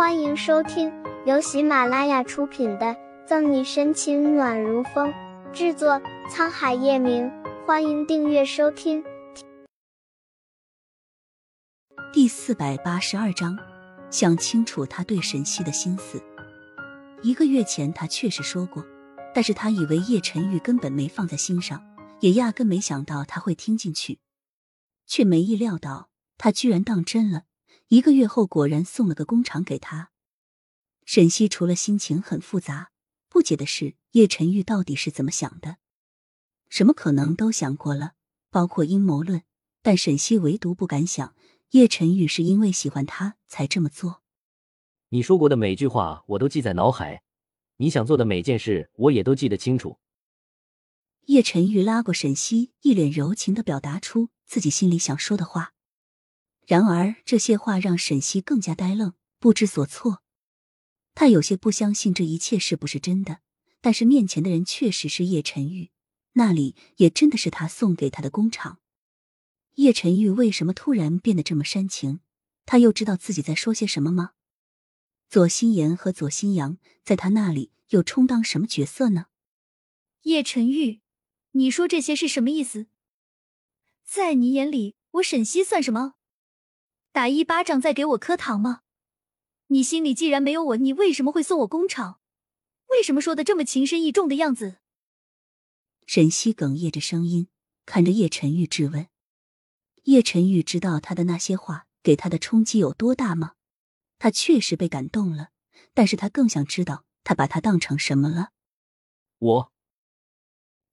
欢迎收听由喜马拉雅出品的《赠你深情暖如风》，制作沧海夜明。欢迎订阅收听。第四百八十二章，想清楚他对沈西的心思。一个月前他确实说过，但是他以为叶晨玉根本没放在心上，也压根没想到他会听进去，却没意料到他居然当真了。一个月后，果然送了个工厂给他。沈西除了心情很复杂，不解的是叶晨玉到底是怎么想的？什么可能都想过了，包括阴谋论，但沈西唯独不敢想叶晨玉是因为喜欢他才这么做。你说过的每句话我都记在脑海，你想做的每件事我也都记得清楚。叶晨玉拉过沈西，一脸柔情的表达出自己心里想说的话。然而，这些话让沈西更加呆愣，不知所措。他有些不相信这一切是不是真的，但是面前的人确实是叶晨玉，那里也真的是他送给他的工厂。叶晨玉为什么突然变得这么煽情？他又知道自己在说些什么吗？左心言和左心阳在他那里又充当什么角色呢？叶晨玉，你说这些是什么意思？在你眼里，我沈西算什么？打一巴掌再给我颗糖吗？你心里既然没有我，你为什么会送我工厂？为什么说的这么情深意重的样子？沈西哽咽着声音看着叶晨玉质问。叶晨玉知道他的那些话给他的冲击有多大吗？他确实被感动了，但是他更想知道他把他当成什么了。我。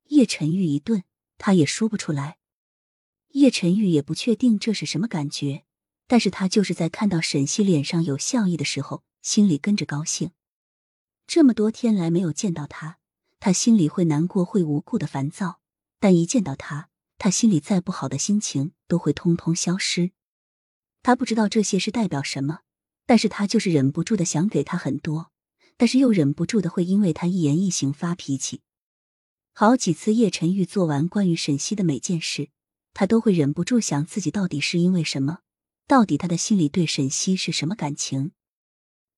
叶晨玉一顿，他也说不出来。叶晨玉也不确定这是什么感觉。但是他就是在看到沈西脸上有笑意的时候，心里跟着高兴。这么多天来没有见到他，他心里会难过，会无故的烦躁。但一见到他，他心里再不好的心情都会通通消失。他不知道这些是代表什么，但是他就是忍不住的想给他很多，但是又忍不住的会因为他一言一行发脾气。好几次叶晨玉做完关于沈西的每件事，他都会忍不住想自己到底是因为什么。到底他的心里对沈西是什么感情？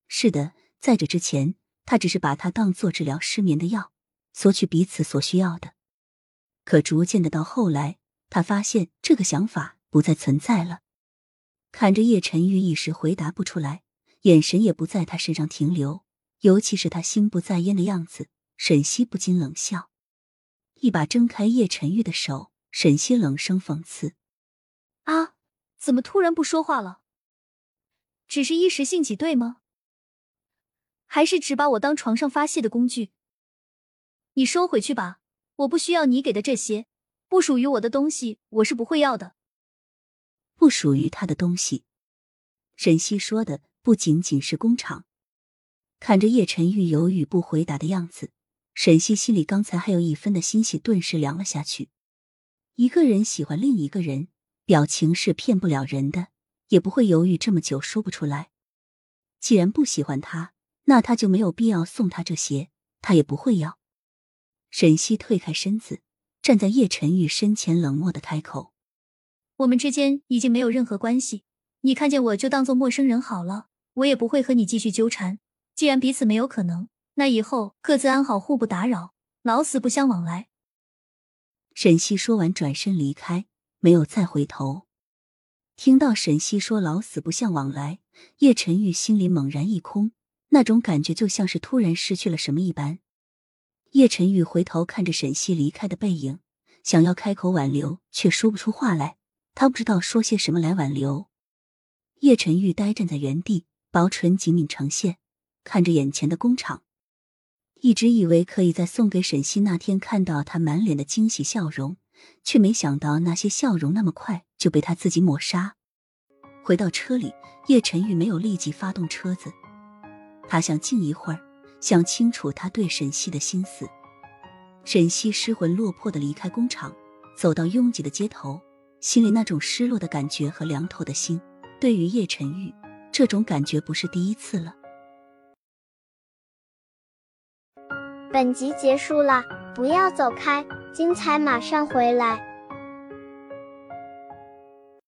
是的，在这之前，他只是把他当做治疗失眠的药，索取彼此所需要的。可逐渐的到后来，他发现这个想法不再存在了。看着叶晨玉一时回答不出来，眼神也不在他身上停留，尤其是他心不在焉的样子，沈西不禁冷笑，一把挣开叶晨玉的手。沈西冷声讽刺：“！”怎么突然不说话了？只是一时兴起，对吗？还是只把我当床上发泄的工具？你收回去吧，我不需要你给的这些，不属于我的东西，我是不会要的。不属于他的东西，沈西说的不仅仅是工厂。看着叶晨玉犹豫不回答的样子，沈西心里刚才还有一分的欣喜顿时凉了下去。一个人喜欢另一个人。表情是骗不了人的，也不会犹豫这么久说不出来。既然不喜欢他，那他就没有必要送他这些，他也不会要。沈西退开身子，站在叶晨玉身前，冷漠的开口：“我们之间已经没有任何关系，你看见我就当做陌生人好了，我也不会和你继续纠缠。既然彼此没有可能，那以后各自安好，互不打扰，老死不相往来。”沈西说完，转身离开。没有再回头，听到沈西说“老死不相往来”，叶晨玉心里猛然一空，那种感觉就像是突然失去了什么一般。叶晨玉回头看着沈西离开的背影，想要开口挽留，却说不出话来。他不知道说些什么来挽留。叶晨玉呆站在原地，薄唇紧抿成线，看着眼前的工厂，一直以为可以在送给沈西那天看到他满脸的惊喜笑容。却没想到那些笑容那么快就被他自己抹杀。回到车里，叶晨玉没有立即发动车子，他想静一会儿，想清楚他对沈西的心思。沈西失魂落魄的离开工厂，走到拥挤的街头，心里那种失落的感觉和凉透的心，对于叶晨玉，这种感觉不是第一次了。本集结束了，不要走开。精彩马上回来。